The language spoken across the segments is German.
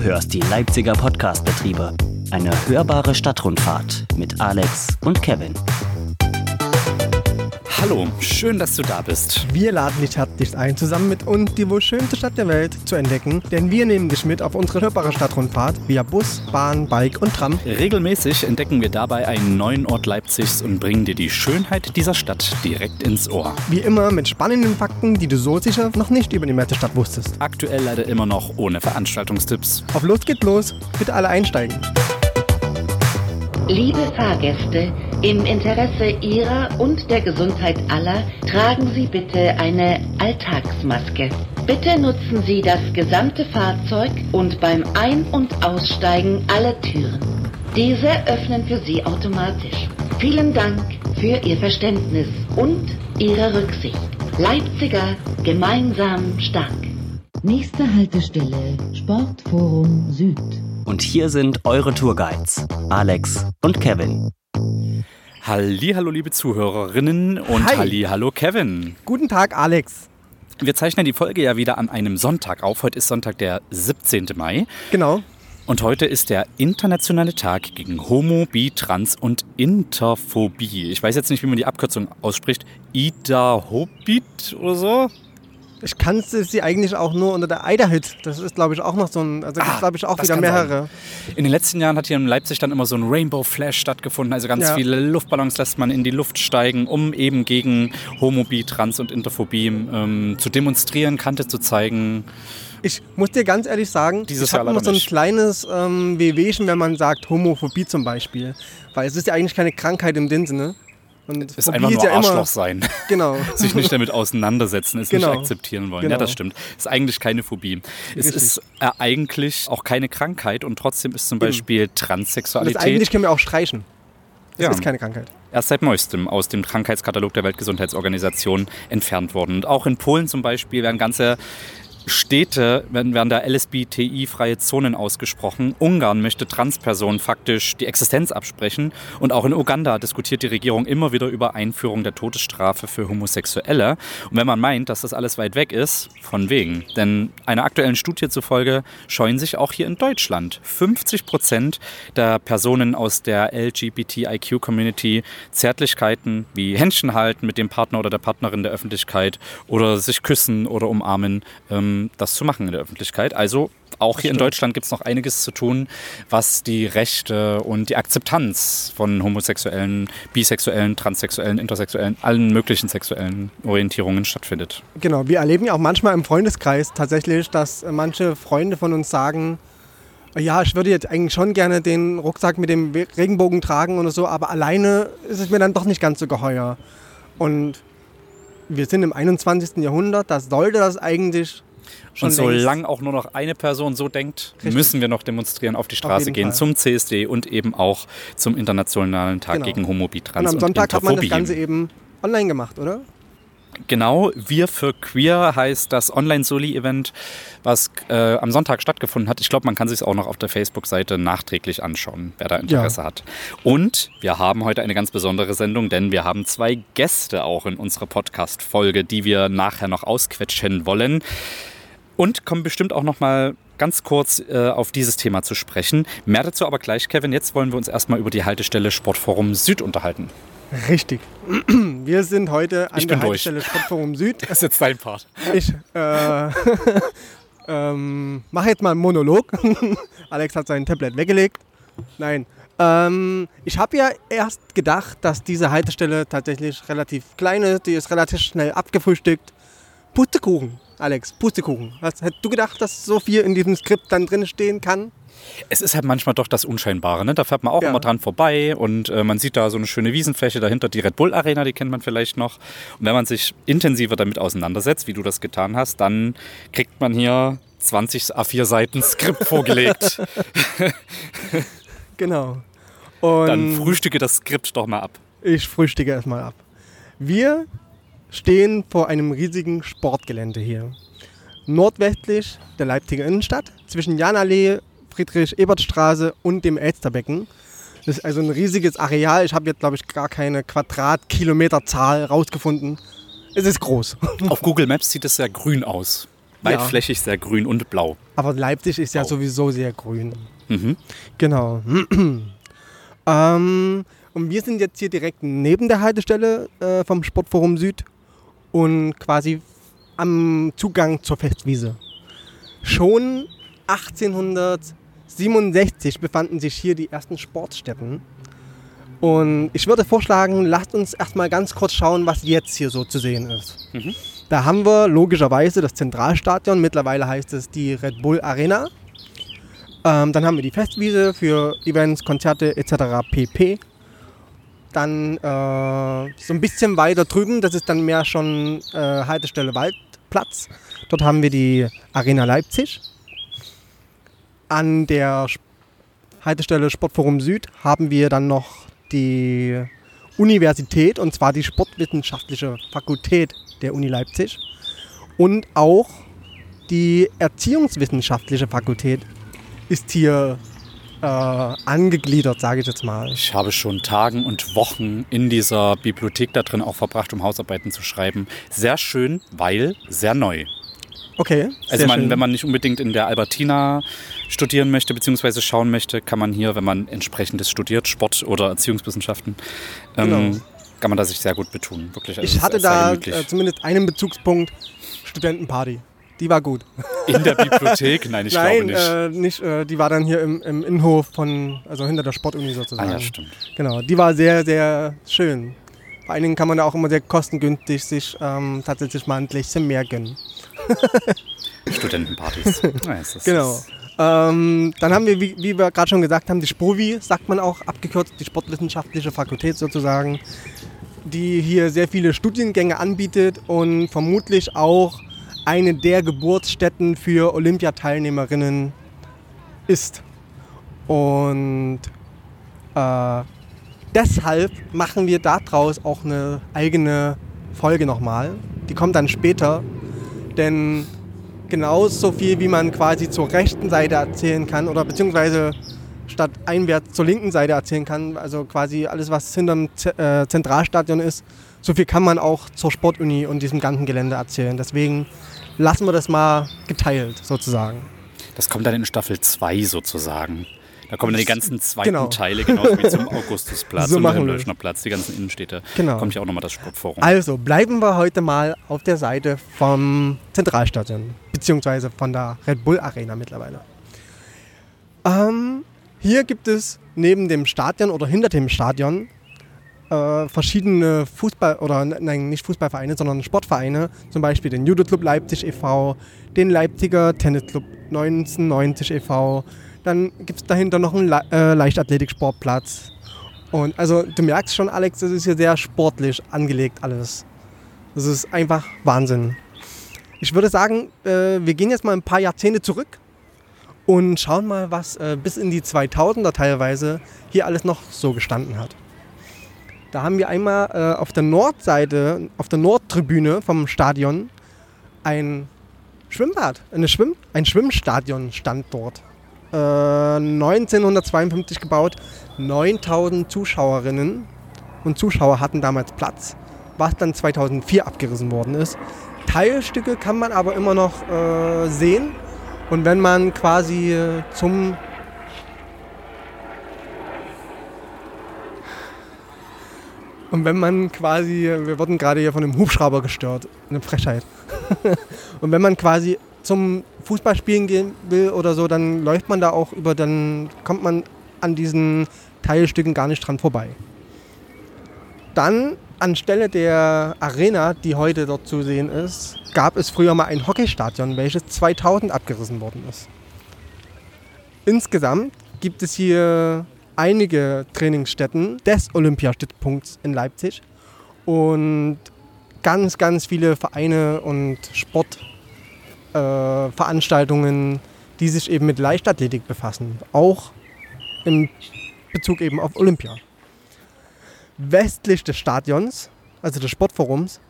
Du hörst die Leipziger Podcastbetriebe. Eine hörbare Stadtrundfahrt mit Alex und Kevin. Hallo, schön, dass du da bist. Wir laden dich herzlich ein, zusammen mit uns die wohl schönste Stadt der Welt zu entdecken, denn wir nehmen dich mit auf unsere hörbare Stadtrundfahrt via Bus, Bahn, Bike und Tram. Regelmäßig entdecken wir dabei einen neuen Ort Leipzigs und bringen dir die Schönheit dieser Stadt direkt ins Ohr. Wie immer mit spannenden Fakten, die du so sicher noch nicht über die Stadt wusstest. Aktuell leider immer noch ohne Veranstaltungstipps. Auf los geht los, bitte alle einsteigen. Liebe Fahrgäste, im Interesse Ihrer und der Gesundheit aller tragen Sie bitte eine Alltagsmaske. Bitte nutzen Sie das gesamte Fahrzeug und beim Ein- und Aussteigen alle Türen. Diese öffnen für Sie automatisch. Vielen Dank für Ihr Verständnis und Ihre Rücksicht. Leipziger gemeinsam stark. Nächste Haltestelle Sportforum Süd. Und hier sind eure Tourguides, Alex und Kevin. Halli, hallo liebe Zuhörerinnen und Hi. halli, hallo Kevin. Guten Tag, Alex. Wir zeichnen die Folge ja wieder an einem Sonntag auf. Heute ist Sonntag, der 17. Mai. Genau. Und heute ist der internationale Tag gegen Homo, Bi, Trans und Interphobie. Ich weiß jetzt nicht, wie man die Abkürzung ausspricht. Ida-Hobit oder so? Ich kann sie eigentlich auch nur unter der Eiderhit. Das ist, glaube ich, auch noch so ein. Also, gibt Ah, glaube ich, auch wieder mehrere. In den letzten Jahren hat hier in Leipzig dann immer so ein Rainbow Flash stattgefunden. Also ganz Ja. viele Luftballons lässt man in die Luft steigen, um eben gegen Homophobie, Trans und Interphobie ähm, zu demonstrieren, Kante zu zeigen. Ich muss dir ganz ehrlich sagen, Dieses ich habe immer so ein nicht. kleines ähm, Wehwehchen, wenn man sagt Homophobie zum Beispiel. Weil es ist ja eigentlich keine Krankheit im Sinne. Und Ist Phobie einfach nur ja Arschloch sein. Genau. Sich nicht damit auseinandersetzen, es Genau. nicht akzeptieren wollen. Ja, Genau. das stimmt. Ist eigentlich keine Phobie. Es Richtig. ist äh, eigentlich auch keine Krankheit und trotzdem ist zum Beispiel Und das Transsexualität eigentlich können wir auch streichen. Das Ja. ist keine Krankheit. erst seit neuestem aus dem Krankheitskatalog der Weltgesundheitsorganisation entfernt worden. Und auch in Polen zum Beispiel werden ganze Städte, werden, da LSBTI-freie Zonen ausgesprochen. Ungarn möchte Transpersonen faktisch die Existenz absprechen. Und auch in Uganda diskutiert die Regierung immer wieder über Einführung der Todesstrafe für Homosexuelle. Und wenn man meint, dass das alles weit weg ist, von wegen. Denn einer aktuellen Studie zufolge scheuen sich auch hier in Deutschland 50 Prozent der Personen aus der LGBTIQ-Community Zärtlichkeiten wie Händchen halten mit dem Partner oder der Partnerin der Öffentlichkeit oder sich küssen oder umarmen, ähm, das zu machen in der Öffentlichkeit. Also auch hier in. Deutschland gibt es noch einiges zu tun, was die Rechte und die Akzeptanz von homosexuellen, bisexuellen, transsexuellen, intersexuellen, allen möglichen sexuellen Orientierungen stattfindet. Genau. Wir erleben ja auch manchmal im Freundeskreis tatsächlich, dass manche Freunde von uns sagen, ja, ich würde jetzt eigentlich schon gerne den Rucksack mit dem Regenbogen tragen oder so, aber alleine ist es mir dann doch nicht ganz so geheuer. Und wir sind im 21. Jahrhundert, da sollte das eigentlich schon und solange auch nur noch eine Person so denkt, Richtig. müssen wir noch demonstrieren, auf die Straße jeden gehen, Fall. zum CSD und eben auch zum Internationalen Tag Genau. gegen Homophobie, Und Trans am und, Sonntag hat man das. Ganze eben online gemacht, oder? Genau, Wir für Queer heißt das Online-Soli-Event, was äh, am Sonntag stattgefunden hat. Ich glaube, man kann sich auch noch auf der Facebook-Seite nachträglich anschauen, wer da Interesse hat. Und wir haben heute eine ganz besondere Sendung, denn wir haben zwei Gäste auch in unserer Podcast-Folge, die wir nachher noch ausquetschen wollen. Und kommen bestimmt auch noch mal ganz kurz äh, auf dieses Thema zu sprechen. Mehr dazu aber gleich, Kevin. Jetzt wollen wir uns erstmal über die Haltestelle Sportforum Süd unterhalten. Richtig. Wir sind heute an der bin durch. Haltestelle Sportforum Süd. Das ist jetzt dein Part. Ich äh, ähm, mache jetzt mal einen Monolog. Alex hat sein Tablet weggelegt. Nein. Ähm, ich habe ja erst gedacht, dass diese Haltestelle tatsächlich relativ klein ist. Die ist relativ schnell abgefrühstückt. Pustekuchen, Alex, Pustekuchen. Was, hättest du gedacht, dass so viel in diesem Skript dann drin stehen kann? Es ist halt manchmal doch das Unscheinbare. Ne? Da fährt man auch Ja. immer dran vorbei und äh, man sieht da so eine schöne Wiesenfläche dahinter, die Red Bull Arena, die kennt man vielleicht noch. Und wenn man sich intensiver damit auseinandersetzt, wie du das getan hast, dann kriegt man hier 20 A4 Seiten Skript vorgelegt. Genau. Und Dann frühstücke das Skript doch mal ab. Ich frühstücke erstmal ab. Wir stehen vor einem riesigen Sportgelände hier. Nordwestlich der Leipziger Innenstadt, zwischen Janallee, Friedrich-Ebert-Straße und dem Elsterbecken. Das ist also ein riesiges Areal. Ich habe jetzt, glaube ich, gar keine Quadratkilometerzahl rausgefunden. Es ist groß. Auf Google Maps sieht es sehr grün aus. weitflächig, sehr grün und blau. Aber Leipzig ist ja Blau. sowieso sehr grün. Mhm. Genau. ähm, und wir sind jetzt hier direkt neben der Haltestelle äh, vom Sportforum Süd und quasi am Zugang zur Festwiese. Schon 1867 befanden sich hier die ersten Sportstätten. Und ich würde vorschlagen, lasst uns erstmal ganz kurz schauen, was jetzt hier so zu sehen ist. Mhm. Da haben wir logischerweise das Zentralstadion, mittlerweile heißt es die Red Bull Arena. Ähm, dann haben wir die Festwiese für Events, Konzerte etc. pp. Dann äh, so ein bisschen weiter drüben, das ist dann mehr schon äh, Haltestelle Waldplatz. Dort haben wir die Arena Leipzig. An der Haltestelle Sportforum Süd haben wir dann noch die Universität und zwar die Sportwissenschaftliche Fakultät der Uni Leipzig und auch die Erziehungswissenschaftliche Fakultät ist hier äh, angegliedert, sage ich jetzt mal. Ich habe schon Tagen und Wochen in dieser Bibliothek da drin auch verbracht, um Hausarbeiten zu schreiben. Sehr schön, weil sehr neu. Okay, Also sehr man, schön. wenn man nicht unbedingt in der Albertina studieren möchte, beziehungsweise schauen möchte, kann man hier, wenn man entsprechendes studiert, Sport oder Erziehungswissenschaften, ähm, Genau. kann man da sich sehr gut betonen. Wirklich. Also ich hatte da gemütlich. äh, zumindest einen Bezugspunkt, Studentenparty. Die war gut. in der Bibliothek? Nein, ich Nein, glaube nicht. Äh, nicht äh, die war dann hier im, im Innenhof von, also hinter der Sportuni sozusagen. ah ja, stimmt. Genau, die war sehr, sehr schön. Vor allen Dingen kann man da auch immer sehr kostengünstig sich ähm, tatsächlich mal ein Gläschen mehr gönnen. Studentenpartys. Ist- Genau. Ähm, dann haben wir, wie, wie wir gerade schon gesagt haben, die SPOVI, sagt man auch abgekürzt, die Sportwissenschaftliche Fakultät sozusagen, die hier sehr viele Studiengänge anbietet und vermutlich auch eine der Geburtsstätten für Olympiateilnehmerinnen ist. Und äh, deshalb machen wir daraus auch eine eigene Folge nochmal. Die kommt dann später, denn genauso viel, wie man quasi zur rechten Seite erzählen kann oder beziehungsweise statt einwärts zur linken Seite erzählen kann, also quasi alles, was hinterm Z äh, Zentralstadion ist, so viel kann man auch zur Sportuni und diesem ganzen Gelände erzählen. Deswegen lassen wir das mal geteilt sozusagen. Das kommt dann in Staffel 2 sozusagen. Da kommen dann die ganzen zweiten Genau. Teile, genauso wie zum Augustusplatz So und machen dem wir. Löschner Platz, die ganzen Innenstädte. Genau. Kommt ja auch nochmal das Sportforum. Also bleiben wir heute mal auf der Seite vom Zentralstadion, beziehungsweise von der Red Bull Arena mittlerweile. Ähm, hier gibt es neben dem Stadion oder hinter dem Stadion äh, verschiedene Fußball- oder nein, nicht Fußballvereine, sondern Sportvereine, zum Beispiel den Judo Club Leipzig e.V., den Leipziger Tennisclub 1990 e.V., dann gibt es dahinter noch einen Le äh, Leichtathletik-Sportplatz. Und also du merkst schon, Alex, das ist hier sehr sportlich angelegt alles. Das ist einfach Wahnsinn. Ich würde sagen, äh, wir gehen jetzt mal ein paar Jahrzehnte zurück und schauen mal, was äh, bis in die 2000er teilweise hier alles noch so gestanden hat. Da haben wir einmal äh, auf der Nordseite, auf der Nordtribüne vom Stadion ein Schwimmbad, eine Schwimm ein Schwimmstadion stand dort. Äh, 1952 gebaut, 9000 Zuschauerinnen und Zuschauer hatten damals Platz, was dann 2004 abgerissen worden ist. Teilstücke kann man aber immer noch äh, sehen und wenn man quasi äh, zum Und wenn man quasi, wir wurden gerade hier von einem Hubschrauber gestört, eine Frechheit. und wenn man quasi zum Fußballspielen gehen will oder so, dann läuft man da auch über, dann kommt man an diesen Teilstücken gar nicht dran vorbei. Dann anstelle der Arena, die heute dort zu sehen ist, gab es früher mal ein Hockeystadion, welches 2000 abgerissen worden ist. Insgesamt gibt es hier einige Trainingsstätten des Olympiastützpunkts in Leipzig und ganz, ganz viele Vereine und Sportveranstaltungen, äh, die sich eben mit Leichtathletik befassen, auch in Bezug eben auf Olympia. Westlich des Stadions, also des Sportforums,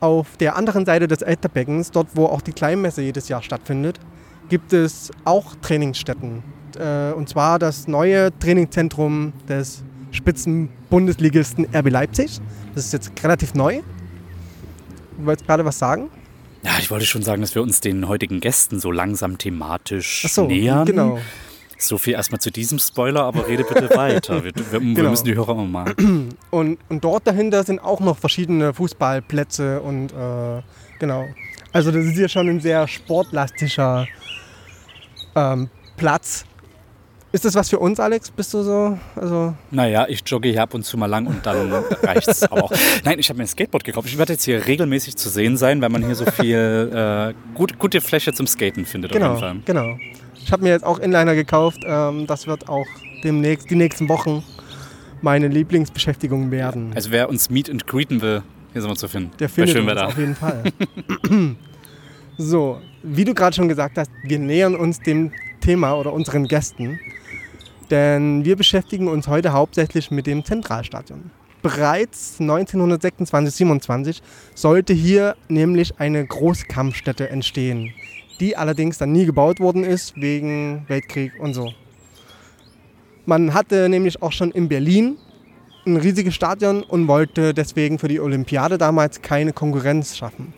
auf der anderen Seite des Elterbeckens, dort wo auch die Kleinmesse jedes Jahr stattfindet, gibt es auch Trainingsstätten. Äh, und zwar das neue Trainingszentrum des Spitzenbundesligisten RB Leipzig. Das ist jetzt relativ neu. Du wolltest gerade was sagen? Ja, ich wollte schon sagen, dass wir uns den heutigen Gästen so langsam thematisch Ach so, nähern. genau. So viel erstmal zu diesem Spoiler, aber rede bitte weiter. Wir, wir, wir Genau. müssen die Hörer immer mal. Und, und dort dahinter sind auch noch verschiedene Fußballplätze und äh, genau. Also das ist hier schon ein sehr sportlastischer ähm, Platz. Ist das was für uns, Alex? Bist du so? Also Naja, ich jogge hier ab und zu mal lang und dann reicht's aber auch. Nein, ich habe mir ein Skateboard gekauft. Ich werde jetzt hier regelmäßig zu sehen sein, weil man hier so viel äh, gut, gute Fläche zum Skaten findet auf genau, jeden Fall. genau. Ich habe mir jetzt auch Inliner gekauft. Ähm, das wird auch demnächst, die nächsten Wochen meine Lieblingsbeschäftigung werden. Also wer uns meet and greeten will, hier sind wir zu finden. Der findet uns auf jeden Fall. so, wie du gerade schon gesagt hast, wir nähern uns dem Thema oder unseren Gästen, denn wir beschäftigen uns heute hauptsächlich mit dem Zentralstadion. Bereits 1926-27 sollte hier nämlich eine Großkampfstätte entstehen, die allerdings dann nie gebaut worden ist wegen Weltkrieg und so. Man hatte nämlich auch schon in Berlin ein riesiges Stadion und wollte deswegen für die Olympiade damals keine Konkurrenz schaffen,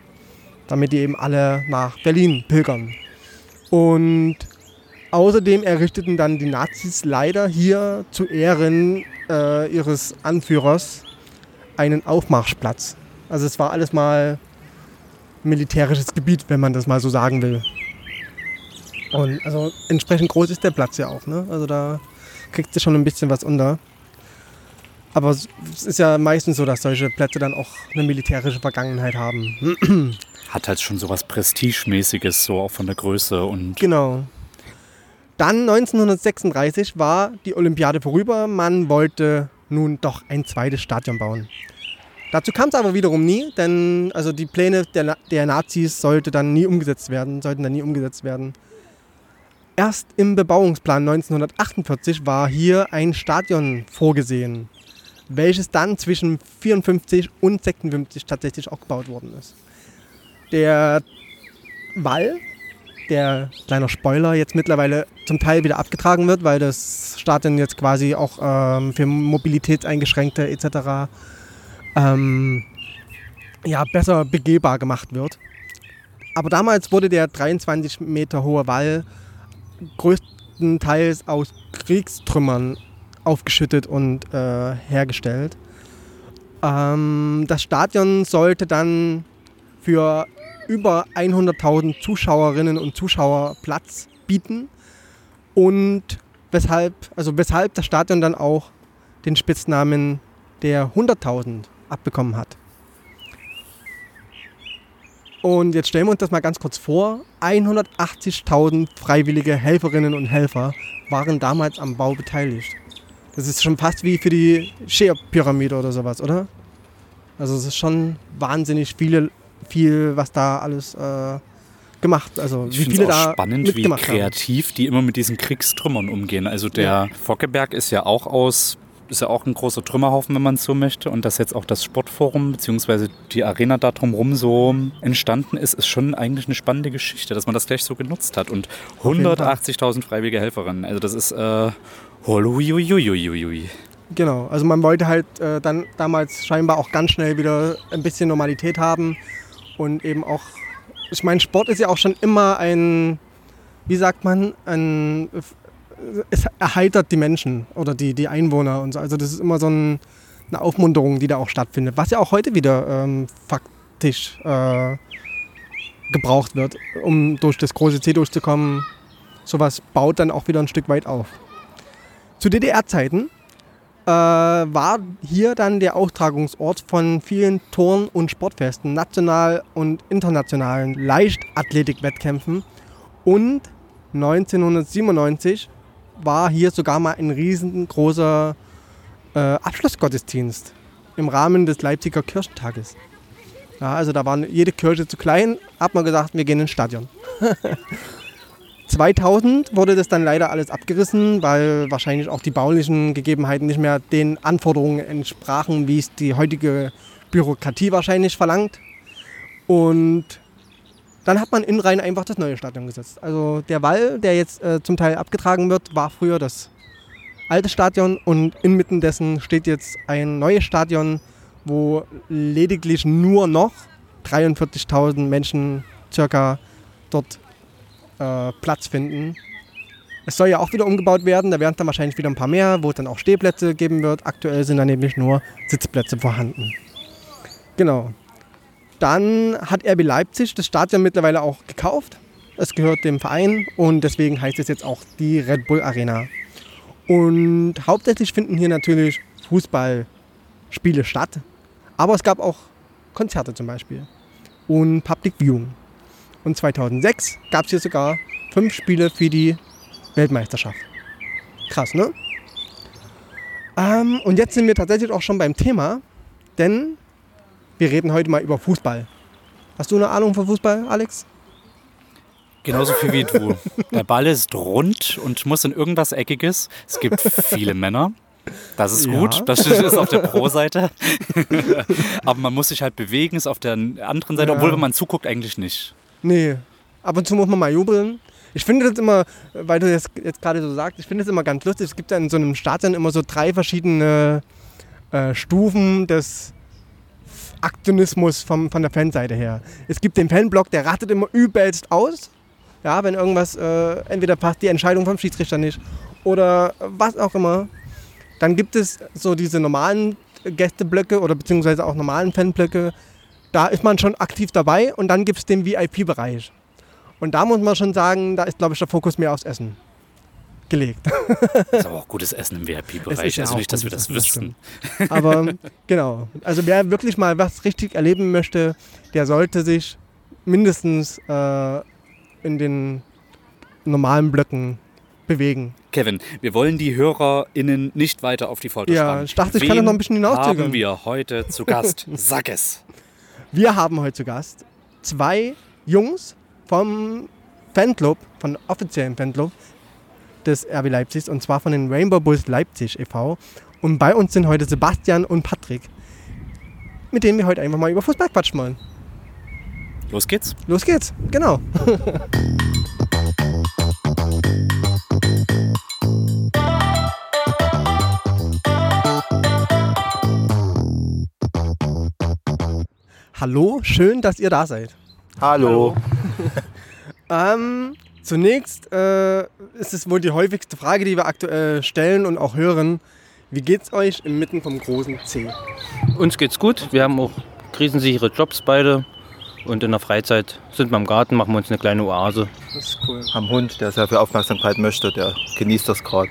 damit die eben alle nach Berlin pilgern. Und außerdem errichteten dann die Nazis leider hier zu Ehren äh, ihres Anführers einen Aufmarschplatz. Also es war alles mal militärisches Gebiet, wenn man das mal so sagen will. Und also entsprechend groß ist der Platz ja auch. Ne? Also da kriegt sie schon ein bisschen was unter. Aber es ist ja meistens so, dass solche Plätze dann auch eine militärische Vergangenheit haben. Hat halt schon sowas Prestigemäßiges, so auch von der Größe und Genau. Dann 1936 war die Olympiade vorüber. Man wollte nun doch ein zweites Stadion bauen. Dazu kam es aber wiederum nie, denn also die Pläne der, der Nazis sollte dann nie umgesetzt werden, sollten dann nie umgesetzt werden. Erst im Bebauungsplan 1948 war hier ein Stadion vorgesehen, welches dann zwischen 54 und 56 tatsächlich auch gebaut worden ist. Der Wall, der kleiner Spoiler, jetzt mittlerweile zum Teil wieder abgetragen wird, weil das Stadion jetzt quasi auch ähm, für Mobilitätseingeschränkte etc. Ähm, ja, besser begehbar gemacht wird. Aber damals wurde der 23 Meter hohe Wall größtenteils aus Kriegstrümmern aufgeschüttet und äh, hergestellt. Ähm, das Stadion sollte dann für über 100.000 Zuschauerinnen und Zuschauer Platz bieten und weshalb, also weshalb das Stadion dann auch den Spitznamen der 100.000 abbekommen hat. Und jetzt stellen wir uns das mal ganz kurz vor. 180.000 freiwillige Helferinnen und Helfer waren damals am Bau beteiligt. Das ist schon fast wie für die Cheops-Pyramide oder sowas, oder? Also es ist schon wahnsinnig viele, viel, was da alles äh, gemacht, also ich wie finde viele es auch da spannend, wie mitgemacht haben. kreativ die immer mit diesen Kriegstrümmern umgehen. Also der Ja. Fockeberg ist ja auch aus, ist ja auch ein großer Trümmerhaufen, wenn man es so möchte. Und dass jetzt auch das Sportforum bzw. die Arena da drumherum so entstanden ist, ist schon eigentlich eine spannende Geschichte, dass man das gleich so genutzt hat. Und jeden Fall. 180.000 freiwillige Helferinnen. Also das ist äh. Genau, also man wollte halt äh, dann damals scheinbar auch ganz schnell wieder ein bisschen Normalität haben und eben auch, ich meine, Sport ist ja auch schon immer ein, wie sagt man, ein, es erheitert die Menschen oder die, die Einwohner und so. Also das ist immer so ein, eine Aufmunterung, die da auch stattfindet, was ja auch heute wieder ähm, faktisch äh, gebraucht wird, um durch das große C durchzukommen. Sowas baut dann auch wieder ein Stück weit auf. Zu DDR-Zeiten war hier dann der Austragungsort von vielen Turn- und Sportfesten, national und internationalen Leichtathletikwettkämpfen. Und 1997 war hier sogar mal ein riesengroßer äh, Abschlussgottesdienst im Rahmen des Leipziger Kirchentages. Ja, also da war jede Kirche zu klein, hat man gesagt, wir gehen ins Stadion. 2000 wurde das dann leider alles abgerissen, weil wahrscheinlich auch die baulichen Gegebenheiten nicht mehr den Anforderungen entsprachen, wie es die heutige Bürokratie wahrscheinlich verlangt. Und dann hat man in Rhein einfach das neue Stadion gesetzt. Also der Wall, der jetzt äh, zum Teil abgetragen wird, war früher das alte Stadion und inmitten dessen steht jetzt ein neues Stadion, wo lediglich nur noch 43.000 Menschen circa dort äh, Platz finden. Es soll ja auch wieder umgebaut werden, da werden dann wahrscheinlich wieder ein paar mehr, wo es dann auch Stehplätze geben wird. Aktuell sind da nämlich nur Sitzplätze vorhanden. Genau. Dann hat RB Leipzig das Stadion mittlerweile auch gekauft. Es gehört dem Verein und deswegen heißt es jetzt auch die Red Bull Arena. Und hauptsächlich finden hier natürlich Fußballspiele statt. Aber es gab auch Konzerte zum Beispiel und Public Viewing. Und 2006 gab es hier sogar fünf Spiele für die Weltmeisterschaft. Krass, ne? Ähm, und jetzt sind wir tatsächlich auch schon beim Thema, denn wir reden heute mal über Fußball. Hast du eine Ahnung von Fußball, Alex? Genauso viel wie du. Der Ball ist rund und muss in irgendwas Eckiges. Es gibt viele Männer. Das ist Ja. gut, das ist auf der Pro-Seite. Aber man muss sich halt bewegen, ist auf der anderen Seite, Ja. obwohl wenn man zuguckt, eigentlich nicht. Nee, ab und zu muss man mal jubeln. Ich finde das immer, weil du das jetzt gerade so sagst, ich finde das immer ganz lustig. Es gibt ja in so einem Stadion immer so drei verschiedene äh, Stufen des Aktionismus vom, von der Fanseite her. Es gibt den Fanblock, der ratet immer übelst aus. Ja, wenn irgendwas, äh, entweder passt die Entscheidung vom Schiedsrichter nicht oder was auch immer. Dann gibt es so diese normalen Gästeblöcke oder beziehungsweise auch normalen Fanblöcke. Da ist man schon aktiv dabei und dann gibt es den VIP-Bereich. Und da muss man schon sagen, da ist, glaube ich, der Fokus mehr aufs Essen gelegt. Ist aber auch gutes Essen im VIP-Bereich. ja Also nicht, dass wir das wüssten. Aber genau. Also wer wirklich mal was richtig erleben möchte, der sollte sich mindestens äh, in den normalen Blöcken bewegen. Kevin, wir wollen die HörerInnen nicht weiter auf die Folter Ja, spannen. ich dachte, ich kann das noch ein bisschen hinauszögern. haben wir heute zu Gast? Sag es. Wir haben heute zu Gast zwei Jungs vom Fanclub, von offiziellen Fanclub des RB Leipzigs und zwar von den Rainbow Bulls Leipzig e.V. Und bei uns sind heute Sebastian und Patrick, mit denen wir heute einfach mal über Fußball quatschen wollen. Los geht's. Los geht's, genau. Hallo, schön, dass ihr da seid. Hallo. Ähm, zunächst äh, ist es wohl die häufigste Frage, die wir aktuell stellen und auch hören. Wie geht's euch inmitten vom großen C? Uns geht's gut. Wir haben auch krisensichere Jobs beide. Und in der Freizeit sind wir im Garten, machen wir uns eine kleine Oase. Das ist cool. Haben Hund, der sehr viel Aufmerksamkeit möchte, der genießt das gerade.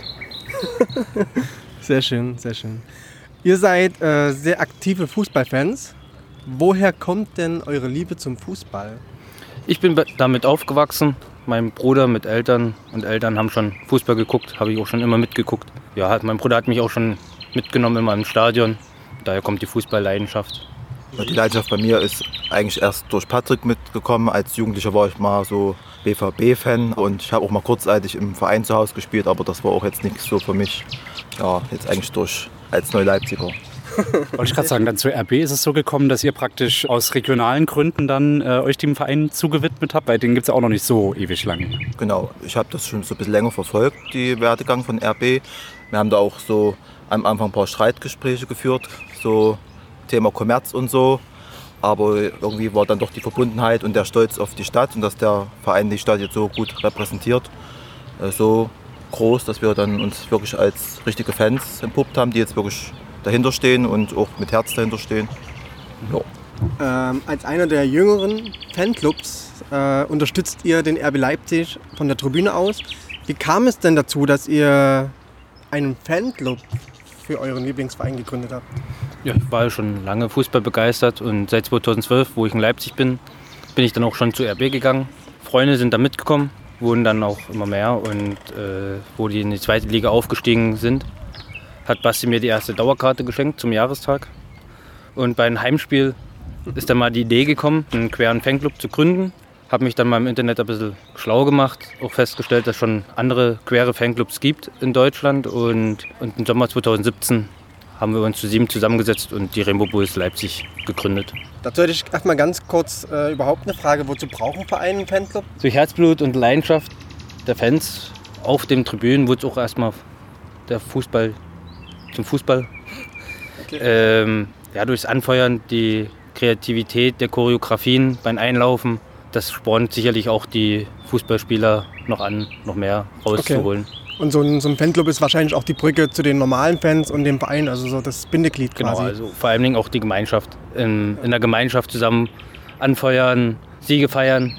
Sehr schön, sehr schön. Ihr seid äh, sehr aktive Fußballfans. Woher kommt denn eure Liebe zum Fußball? Ich bin damit aufgewachsen. Mein Bruder mit Eltern und Eltern haben schon Fußball geguckt, habe ich auch schon immer mitgeguckt. Ja, mein Bruder hat mich auch schon mitgenommen immer im Stadion. Daher kommt die Fußballleidenschaft. Die Leidenschaft bei mir ist eigentlich erst durch Patrick mitgekommen. Als Jugendlicher war ich mal so BVB-Fan und ich habe auch mal kurzzeitig im Verein zu Hause gespielt, aber das war auch jetzt nichts so für mich. Ja, jetzt eigentlich durch als Neu-Leipziger. Wollte ich gerade sagen, dann zu RB ist es so gekommen, dass ihr praktisch aus regionalen Gründen dann äh, euch dem Verein zugewidmet habt, weil den gibt es ja auch noch nicht so ewig lange. Genau, ich habe das schon so ein bisschen länger verfolgt, die Werdegang von RB. Wir haben da auch so am Anfang ein paar Streitgespräche geführt, so Thema Kommerz und so. Aber irgendwie war dann doch die Verbundenheit und der Stolz auf die Stadt und dass der Verein die Stadt jetzt so gut repräsentiert, äh, so groß, dass wir dann uns wirklich als richtige Fans entpuppt haben, die jetzt wirklich dahinter stehen und auch mit Herz dahinter stehen. Ja. Ähm, als einer der jüngeren Fanclubs äh, unterstützt ihr den RB Leipzig von der Tribüne aus. Wie kam es denn dazu, dass ihr einen Fanclub für euren Lieblingsverein gegründet habt? Ja, ich war ja schon lange Fußball begeistert und seit 2012, wo ich in Leipzig bin, bin ich dann auch schon zu RB gegangen. Freunde sind da mitgekommen, wurden dann auch immer mehr und äh, wo die in die zweite Liga aufgestiegen sind, hat Basti mir die erste Dauerkarte geschenkt zum Jahrestag. Und bei einem Heimspiel ist dann mal die Idee gekommen, einen queren Fanclub zu gründen. Habe mich dann mal im Internet ein bisschen schlau gemacht, auch festgestellt, dass es schon andere quere Fanclubs gibt in Deutschland. Und, und im Sommer 2017 haben wir uns zu sieben zusammengesetzt und die Rainbow Bulls Leipzig gegründet. Dazu hätte ich erstmal ganz kurz äh, überhaupt eine Frage. Wozu brauchen Vereine einen Fanclub? Durch Herzblut und Leidenschaft der Fans auf den Tribünen wurde es auch erstmal der Fußball zum Fußball. Ähm, ja, durchs Anfeuern, die Kreativität der Choreografien beim Einlaufen, das spornt sicherlich auch die Fußballspieler noch an, noch mehr rauszuholen. Und so ein, so ein Fanclub ist wahrscheinlich auch die Brücke zu den normalen Fans und dem Verein, also so das Bindeglied Genau, quasi. also vor allen Dingen auch die Gemeinschaft. In, in der Gemeinschaft zusammen anfeuern, Siege feiern,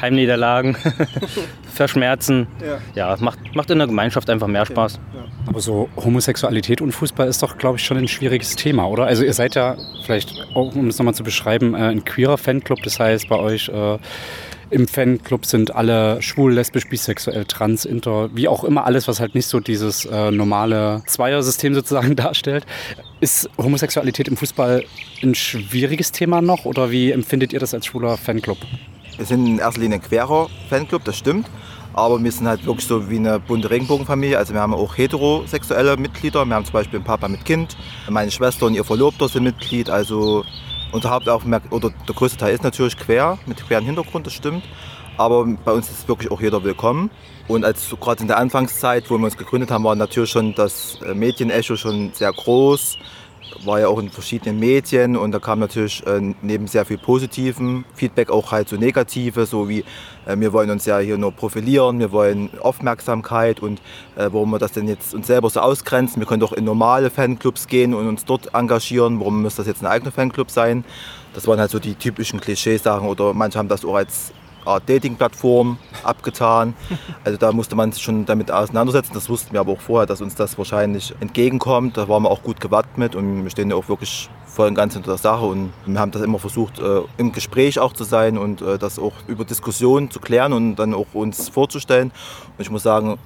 Heimniederlagen, verschmerzen. Ja. Ja, macht, macht in der Gemeinschaft einfach mehr Spaß. Aber so Homosexualität und Fußball ist doch, glaube ich, schon ein schwieriges Thema, oder? Also ihr seid ja, vielleicht, auch, um es nochmal zu beschreiben, äh, ein queerer Fanclub. Das heißt, bei euch äh, im Fanclub sind alle schwul, lesbisch, bisexuell, trans, inter, wie auch immer alles, was halt nicht so dieses äh, normale Zweiersystem sozusagen darstellt. Ist Homosexualität im Fußball ein schwieriges Thema noch oder wie empfindet ihr das als schwuler Fanclub? Wir sind in erster Linie ein querer Fanclub, das stimmt. Aber wir sind halt wirklich so wie eine bunte Regenbogenfamilie. Also wir haben auch heterosexuelle Mitglieder. Wir haben zum Beispiel einen Papa mit Kind. Meine Schwester und ihr Verlobter sind Mitglied. Also unser Hauptaugenmerk, oder der größte Teil ist natürlich quer, mit queren Hintergrund, das stimmt. Aber bei uns ist wirklich auch jeder willkommen. Und als gerade in der Anfangszeit, wo wir uns gegründet haben, war natürlich schon das äh, Medienecho schon sehr groß. War ja auch in verschiedenen Medien und da kam natürlich äh, neben sehr viel positiven Feedback auch halt so negative, so wie äh, wir wollen uns ja hier nur profilieren, wir wollen Aufmerksamkeit und äh, warum wir das denn jetzt uns selber so ausgrenzen. Wir können doch in normale Fanclubs gehen und uns dort engagieren. Warum muss das jetzt ein eigener Fanclub sein? Das waren halt so die typischen Klischeesachen oder manche haben das auch als Art Dating-Plattform abgetan. Also da musste man sich schon damit auseinandersetzen. Das wussten wir aber auch vorher, dass uns das wahrscheinlich entgegenkommt. Da waren wir auch gut gewappnet und wir stehen ja auch wirklich voll und ganz hinter der Sache und wir haben das immer versucht, äh, im Gespräch auch zu sein und äh, das auch über Diskussionen zu klären und dann auch uns vorzustellen. Und ich muss sagen,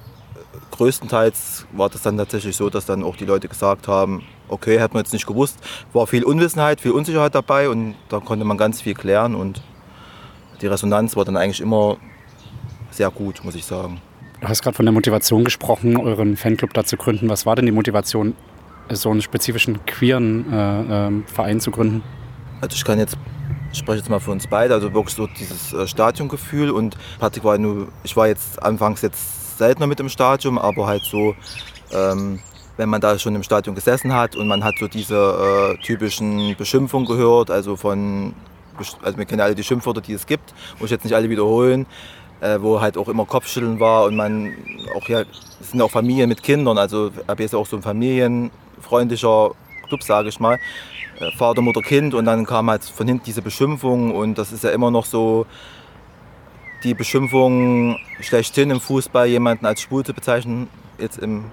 größtenteils war das dann tatsächlich so, dass dann auch die Leute gesagt haben, okay, hat man jetzt nicht gewusst. War viel Unwissenheit, viel Unsicherheit dabei und da konnte man ganz viel klären und die Resonanz war dann eigentlich immer sehr gut, muss ich sagen. Du hast gerade von der Motivation gesprochen, euren Fanclub da zu gründen. Was war denn die Motivation, so einen spezifischen queeren äh, ähm, Verein zu gründen? Also ich kann jetzt, ich spreche jetzt mal für uns beide, also wirklich so dieses äh, Stadiongefühl und Patrick war nur, ich war jetzt anfangs jetzt seltener mit im Stadion, aber halt so, ähm, wenn man da schon im Stadion gesessen hat und man hat so diese äh, typischen Beschimpfungen gehört, also von, also wir kennen alle die Schimpfwörter, die es gibt, muss ich jetzt nicht alle wiederholen, äh, wo halt auch immer Kopfschütteln war und man auch ja, es sind auch Familien mit Kindern, also RB ist ja auch so ein familienfreundlicher Club, sage ich mal. Äh, Vater, Mutter, Kind und dann kam halt von hinten diese Beschimpfung und das ist ja immer noch so die Beschimpfung schlechthin im Fußball, jemanden als schwul zu bezeichnen, jetzt im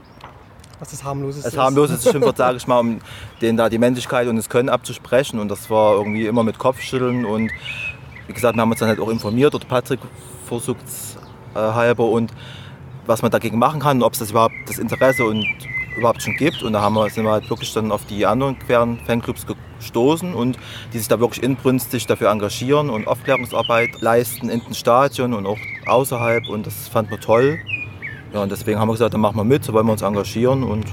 Was das harmloses als harmloses Schimpfwort, sage ich mal, um denen da die Männlichkeit und das Können abzusprechen und das war irgendwie immer mit Kopfschütteln und wie gesagt, wir haben uns dann halt auch informiert oder Patrick versucht äh, halber und was man dagegen machen kann, ob es das überhaupt das Interesse und überhaupt schon gibt. Und da haben wir, sind wir halt wirklich dann auf die anderen queren Fanclubs gestoßen und die sich da wirklich inbrünstig dafür engagieren und Aufklärungsarbeit leisten in den Stadion und auch außerhalb. Und das fanden wir toll. Ja, und deswegen haben wir gesagt, dann machen wir mit, so wollen wir uns engagieren und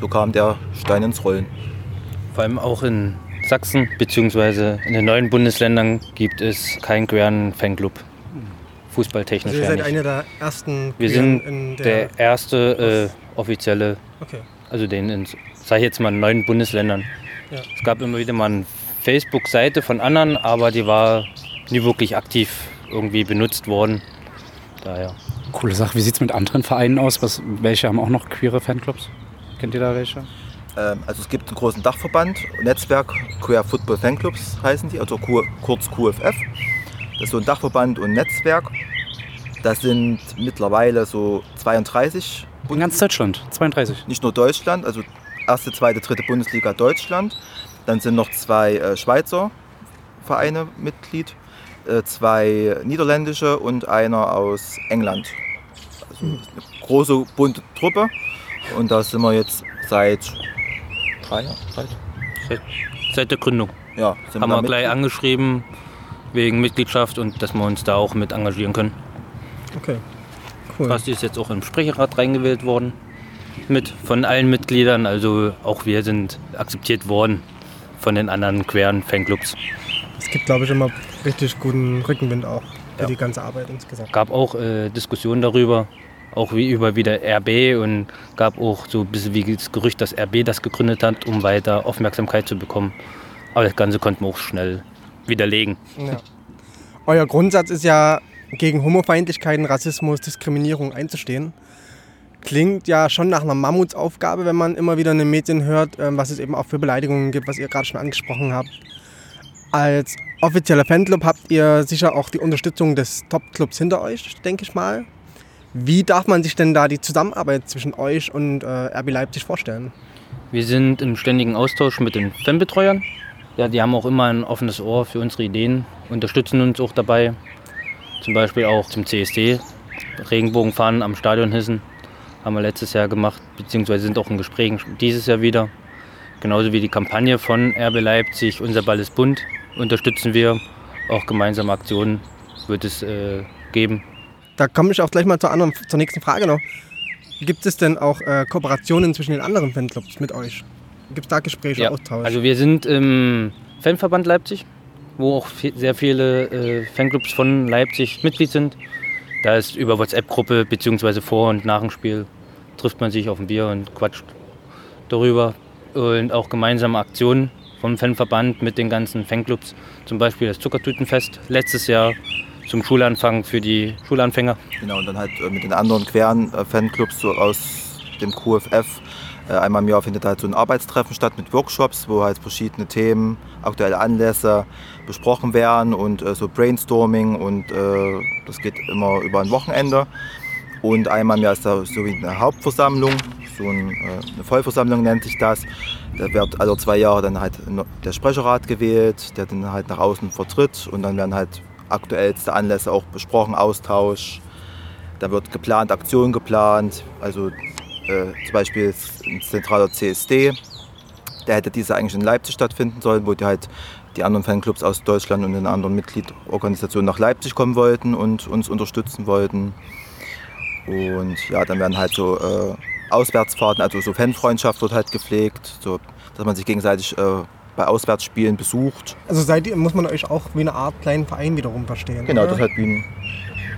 so kam der Stein ins Rollen. Vor allem auch in Sachsen bzw. in den neuen Bundesländern gibt es keinen queeren Fanclub. Fußballtechnisch Also ihr ja seid nicht. eine der ersten Wir sind in der, der erste äh, offizielle, Okay. also den in, sag ich jetzt mal, neun Bundesländern. Ja. Es gab immer wieder mal eine Facebook-Seite von anderen, aber die war nie wirklich aktiv irgendwie benutzt worden. Daher. Coole Sache. Wie sieht es mit anderen Vereinen aus? Was, welche haben auch noch queere Fanclubs? Kennt ihr da welche? Ähm, also es gibt einen großen Dachverband, Netzwerk Queer Football Fanclubs heißen die, also Q, kurz QFF. Das ist so ein Dachverband und Netzwerk. Das sind mittlerweile so 32, In ganz Deutschland, 32. nicht nur Deutschland, also erste, zweite, dritte Bundesliga Deutschland. Dann sind noch zwei äh, Schweizer Vereine Mitglied, zwei niederländische und einer aus England. Also eine große bunte Truppe. Und da sind wir jetzt seit drei Jahren, seit, Seit, seit der Gründung ja, sind haben wir gleich angeschrieben wegen Mitgliedschaft und dass wir uns da auch mit engagieren können. Okay. Cool. Basti ist jetzt auch im Sprecherrat reingewählt worden. Mit von allen Mitgliedern, also auch wir sind akzeptiert worden von den anderen queeren Fanclubs. Es gibt, glaube ich, immer richtig guten Rückenwind auch für Ja. die ganze Arbeit insgesamt. gab auch äh, Diskussionen darüber, auch wie über wieder RB und gab auch so ein bisschen wie das Gerücht, dass RB das gegründet hat, um weiter Aufmerksamkeit zu bekommen. Aber das Ganze konnten wir auch schnell widerlegen. Ja. Euer Grundsatz ist ja, gegen Homofeindlichkeiten, Rassismus, Diskriminierung einzustehen. Klingt ja schon nach einer Mammutsaufgabe, wenn man immer wieder in den Medien hört, ähm, was es eben auch für Beleidigungen gibt, was ihr gerade schon angesprochen habt. Als offizieller Fanclub habt ihr sicher auch die Unterstützung des Top-Clubs hinter euch, denke ich mal. Wie darf man sich denn da die Zusammenarbeit zwischen euch und äh, RB Leipzig vorstellen? Wir sind im ständigen Austausch mit den Fanbetreuern. Ja, die haben auch immer ein offenes Ohr für unsere Ideen, unterstützen uns auch dabei. Zum Beispiel auch zum CSD, Regenbogenfahnen am Stadion hissen, haben wir letztes Jahr gemacht, beziehungsweise sind auch in Gesprächen dieses Jahr wieder. Genauso wie die Kampagne von RB Leipzig, Unser Ball ist bunt, unterstützen wir. Auch gemeinsame Aktionen wird es äh, geben. Da komme ich auch gleich mal zur, anderen, zur nächsten Frage noch. Gibt es denn auch äh, Kooperationen zwischen den anderen Fanclubs mit euch? Gibt es da Gespräche, Ja, Austausch? Also wir sind im Fanverband Leipzig, wo auch sehr viele äh, Fanclubs von Leipzig Mitglied sind. Da ist über WhatsApp-Gruppe bzw. vor und nach dem Spiel trifft man sich auf ein Bier und quatscht darüber. Und auch gemeinsame Aktionen vom Fanverband mit den ganzen Fanclubs. Zum Beispiel das Zuckertütenfest letztes Jahr zum Schulanfang für die Schulanfänger. Genau, und dann halt äh, mit den anderen queren äh, Fanclubs so aus dem QFF. Äh, einmal im Jahr findet halt so ein Arbeitstreffen statt mit Workshops, wo halt verschiedene Themen, aktuelle Anlässe besprochen werden und äh, so Brainstorming und äh, das geht immer über ein Wochenende. Und einmal im Jahr ist da so wie eine Hauptversammlung, so ein, äh, eine Vollversammlung nennt sich das. Da wird alle zwei Jahre dann halt der Sprecherrat gewählt, der dann halt nach außen vertritt und dann werden halt aktuellste Anlässe auch besprochen, Austausch. Da wird geplant, Aktionen geplant. Also äh, zum Beispiel ein zentraler CSD. Der hätte diese eigentlich in Leipzig stattfinden sollen, wo die halt die anderen Fanclubs aus Deutschland und den anderen Mitgliedorganisationen nach Leipzig kommen wollten und uns unterstützen wollten. Und ja, dann werden halt so äh, Auswärtsfahrten, also so Fanfreundschaft wird halt gepflegt, so, dass man sich gegenseitig äh, bei Auswärtsspielen besucht. also seid ihr, muss man euch auch wie eine Art kleinen Verein wiederum verstehen. Genau, oder? das ist halt wie ein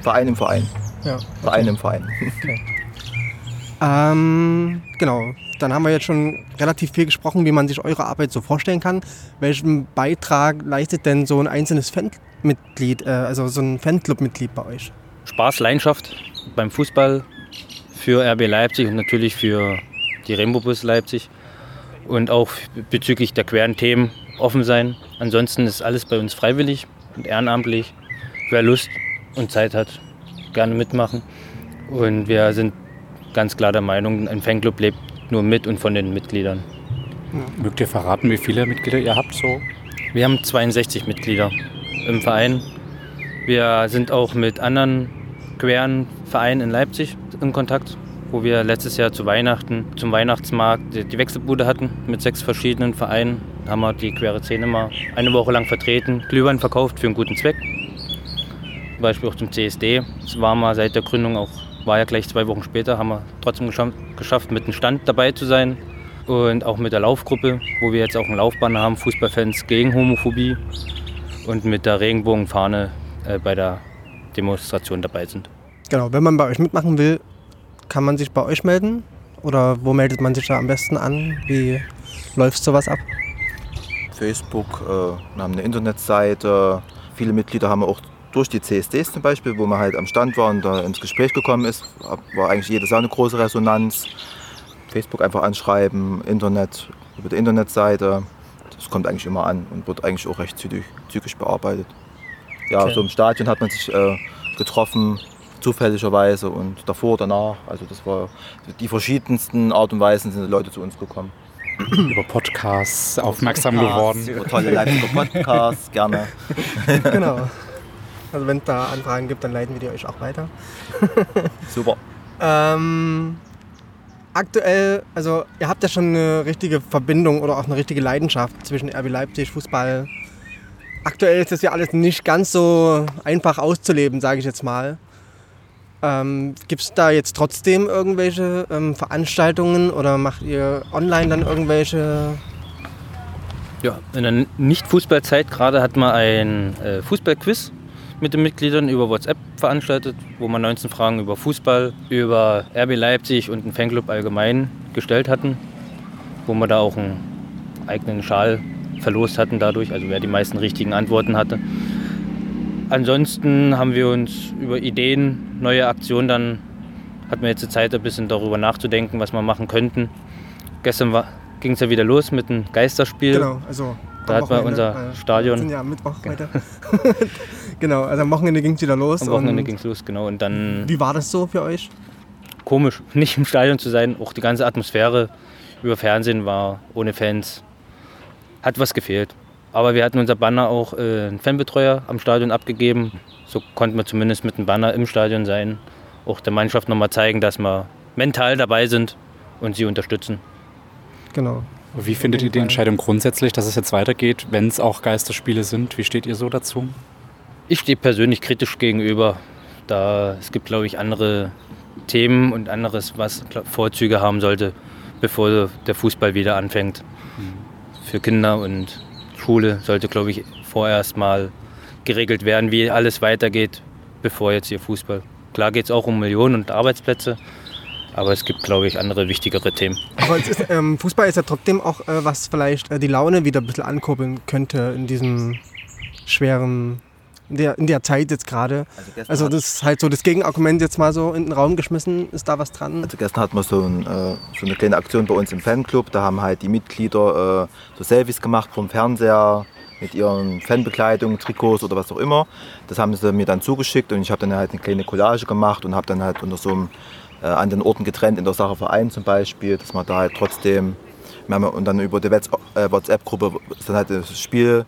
Verein im Verein. ja. Verein im Verein. Ähm, genau. Dann haben wir jetzt schon relativ viel gesprochen, wie man sich eure Arbeit so vorstellen kann. Welchen Beitrag leistet denn so ein einzelnes Fanmitglied, äh, also so ein Fanclub-Mitglied bei euch? Spaß, Leidenschaft beim Fußball für RB Leipzig und natürlich für die Rainbow Bus Leipzig und auch bezüglich der queren Themen offen sein. Ansonsten ist alles bei uns freiwillig und ehrenamtlich. Wer Lust und Zeit hat, gerne mitmachen. Und wir sind ganz klar der Meinung, ein Fanclub lebt nur mit und von den Mitgliedern. Mögt ihr verraten, wie viele Mitglieder ihr habt so? Wir haben 62 Mitglieder im Verein. Wir sind auch mit anderen queren Vereinen in Leipzig in Kontakt, wo wir letztes Jahr zu Weihnachten zum Weihnachtsmarkt die- Wechselbude hatten mit sechs verschiedenen Vereinen. Da haben wir die queere Szene mal eine Woche lang vertreten, Glühwein verkauft für einen guten Zweck. Zum Beispiel auch zum CSD. Es war mal seit der Gründung auch, war ja gleich zwei Wochen später, haben wir trotzdem geschafft, mit einem Stand dabei zu sein. Und auch mit der Laufgruppe, wo wir jetzt auch einen Laufbahn haben, Fußballfans gegen Homophobie. Und mit der Regenbogenfahne äh, bei der Demonstration dabei sind. Genau, wenn man bei euch mitmachen will, kann man sich bei euch melden? Oder wo meldet man sich da am besten an? Wie läuft sowas ab? Facebook, äh, wir haben eine Internetseite. Viele Mitglieder haben wir auch durch die CSDs zum Beispiel, wo man halt am Stand war und da ins Gespräch gekommen ist, war eigentlich jedes Jahr eine große Resonanz. Facebook einfach anschreiben, Internet, über die Internetseite. Das kommt eigentlich immer an und wird eigentlich auch recht zügig, zügig bearbeitet. Ja, Okay. so im Stadion hat man sich äh, getroffen, zufälligerweise und davor, danach. Also das war die verschiedensten Art und Weisen sind die Leute zu uns gekommen. Über Podcasts aufmerksam Podcasts, geworden. Über tolle Leipziger Podcasts, gerne. genau. Also wenn es da Anfragen gibt, dann leiten wir die euch auch weiter. Super. Ähm, aktuell, also ihr habt ja schon eine richtige Verbindung oder auch eine richtige Leidenschaft zwischen RB Leipzig, Fußball. Aktuell ist das ja alles nicht ganz so einfach auszuleben, sage ich jetzt mal. Ähm, Gibt es da jetzt trotzdem irgendwelche ähm, Veranstaltungen oder macht ihr online dann irgendwelche? Ja, in der Nicht-Fußballzeit gerade hat man ein äh, Fußballquiz mit den Mitgliedern über WhatsApp veranstaltet, wo man 19 Fragen über Fußball, über RB Leipzig und den Fanclub allgemein gestellt hatten, wo wir da auch einen eigenen Schal verlost hatten dadurch, also wer die meisten richtigen Antworten hatte. ansonsten haben wir uns über Ideen, neue Aktionen, dann hatten wir jetzt Zeit, ein bisschen darüber nachzudenken, was wir machen könnten. Gestern ging es ja wieder los mit dem Geisterspiel. Genau, also Da hat man unser äh, Stadion. Sind ja am Mittwoch heute. genau, also am Wochenende ging es wieder los. Am Wochenende ging es los, genau. Und dann Wie war das so für euch? komisch, nicht im Stadion zu sein. Auch die ganze Atmosphäre über Fernsehen war ohne Fans. Hat was gefehlt. Aber wir hatten unser Banner auch äh, einen Fanbetreuer am Stadion abgegeben. So konnten wir zumindest mit dem Banner im Stadion sein. Auch der Mannschaft nochmal zeigen, dass wir mental dabei sind und sie unterstützen. Genau. Wie findet ihr die Entscheidung grundsätzlich, dass es jetzt weitergeht, wenn es auch Geisterspiele sind? Wie steht ihr so dazu? Ich stehe persönlich kritisch gegenüber, da es gibt, glaube ich, andere Themen und anderes, was Vorzüge haben sollte, bevor der Fußball wieder anfängt. Für Kinder und Schule sollte, glaube ich, vorerst mal geregelt werden, wie alles weitergeht, bevor jetzt hier Fußball. Klar geht es auch um Millionen und Arbeitsplätze, aber es gibt, glaube ich, andere wichtigere Themen. Aber ist, ähm, Fußball ist ja trotzdem auch, äh, was vielleicht äh, die Laune wieder ein bisschen ankurbeln könnte in diesem schweren, in der, in der Zeit jetzt gerade. Also Also das ist halt so das Gegenargument jetzt mal so in den Raum geschmissen. Ist da was dran? also gestern hatten wir so, ein, äh, so eine kleine Aktion bei uns im Fanclub. Da haben halt die Mitglieder äh, so Selfies gemacht vom Fernseher mit ihren Fanbekleidungen, Trikots oder was auch immer. Das haben sie mir dann zugeschickt und ich habe dann halt eine kleine Collage gemacht und habe dann halt unter so einem äh, an den Orten getrennt, in der Sache Verein zum Beispiel, dass man da halt trotzdem, und dann über die äh, WhatsApp-Gruppe ist dann halt das Spiel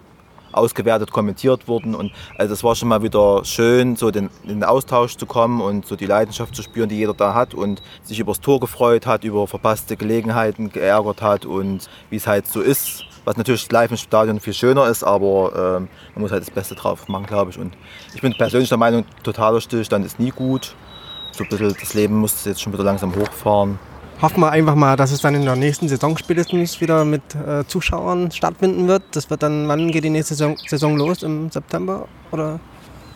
ausgewertet, kommentiert worden und also das war schon mal wieder schön, so den, in den Austausch zu kommen und so die Leidenschaft zu spüren, die jeder da hat und sich über das Tor gefreut hat, über verpasste Gelegenheiten geärgert hat und wie es halt so ist, was natürlich live im Stadion viel schöner ist, aber ähm, man muss halt das Beste drauf machen, glaube ich. Und ich bin persönlich der Meinung, totaler Stillstand ist nie gut. So ein bisschen das Leben muss jetzt schon wieder langsam hochfahren. Hoffen wir einfach mal, dass es dann in der nächsten Saison spätestens wieder mit äh, Zuschauern stattfinden wird. Das wird dann, wann geht die nächste Saison, Saison los? Im September? Oder?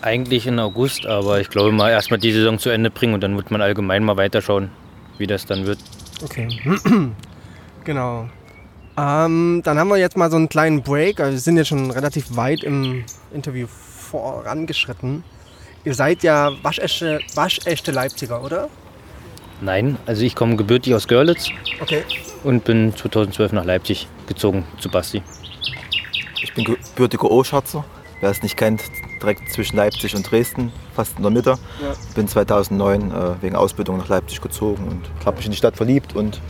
Eigentlich in August, aber ich glaube mal erstmal die Saison zu Ende bringen und dann wird man allgemein mal weiterschauen, wie das dann wird. Okay. genau. Ähm, dann haben wir jetzt mal so einen kleinen Break. Also wir sind jetzt schon relativ weit im Interview vorangeschritten. Ihr seid ja waschechte, waschechte Leipziger, oder? Nein, also ich komme gebürtig aus Görlitz Okay. und bin 2012 nach Leipzig gezogen zu Basti. Ich bin gebürtiger Oschatzer. Wer es nicht kennt, direkt zwischen Leipzig und Dresden, fast in der Mitte. Ja. Bin 2009 äh, wegen Ausbildung nach Leipzig gezogen und habe mich in die Stadt verliebt und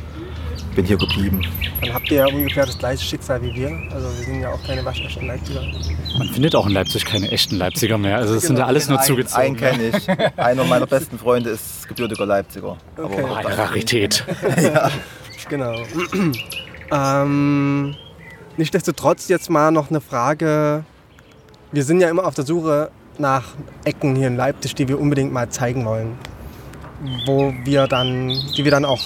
bin hier geblieben. Dann habt ihr ja ungefähr das gleiche Schicksal wie wir. Also wir sind ja auch keine waschechten Leipziger. Man findet auch in Leipzig keine echten Leipziger mehr. Also das sind ja alles nur Einen zugezogen. kenne ich. Einer meiner besten Freunde ist gebürtiger Leipziger. Okay. Oh, eine Rarität. Genau. ähm, nichtsdestotrotz jetzt mal noch eine Frage. Wir sind ja immer auf der Suche nach Ecken hier in Leipzig, die wir unbedingt mal zeigen wollen. Wo wir dann, die wir dann auch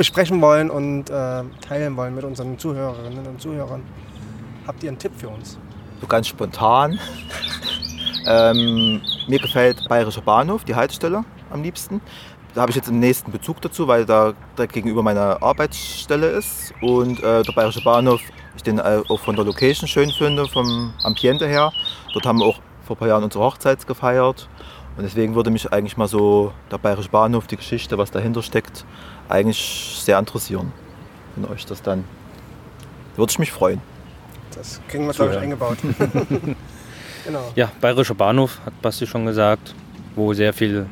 besprechen wollen und äh, teilen wollen mit unseren Zuhörerinnen und Zuhörern. Habt ihr einen Tipp für uns? so ganz spontan. ähm, mir gefällt Bayerischer Bahnhof, die Haltestelle am liebsten. Da habe ich jetzt den nächsten Bezug dazu, weil da direkt gegenüber meiner Arbeitsstelle ist. Und äh, der Bayerische Bahnhof, ich den äh, auch von der Location schön finde, vom Ambiente her. Dort haben wir auch vor ein paar Jahren unsere Hochzeit gefeiert. Und deswegen würde mich eigentlich mal so der Bayerische Bahnhof, die Geschichte, was dahinter steckt, eigentlich sehr interessieren. Wenn euch das dann, würde ich mich freuen. Das kriegen wir, glaube ich, eingebaut. genau. Ja, Bayerischer Bahnhof, hat Basti schon gesagt, wo sehr viel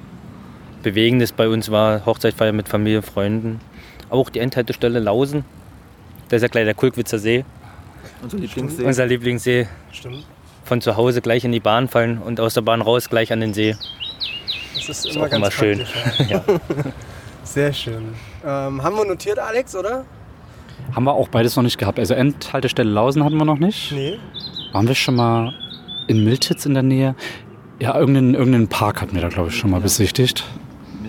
Bewegendes bei uns war. Hochzeitfeier mit Familie, Freunden. Auch die Endhaltestelle Lausen. Da ist ja gleich der Kulkwitzer See, Unser Lieblingssee. unser Lieblingssee. Stimmt. Von zu Hause gleich in die Bahn fallen und aus der Bahn raus gleich an den See. Das ist Ist immer auch ganz immer schön. praktisch, ja. Sehr schön. Ähm, haben wir notiert, Alex, oder? Haben wir auch beides noch nicht gehabt. Also Endhaltestelle Lausen hatten wir noch nicht. Nee. Waren wir schon mal in Miltitz in der Nähe? Ja, irgendeinen, irgendeinen Park hatten wir da, glaube ich, schon mal besichtigt.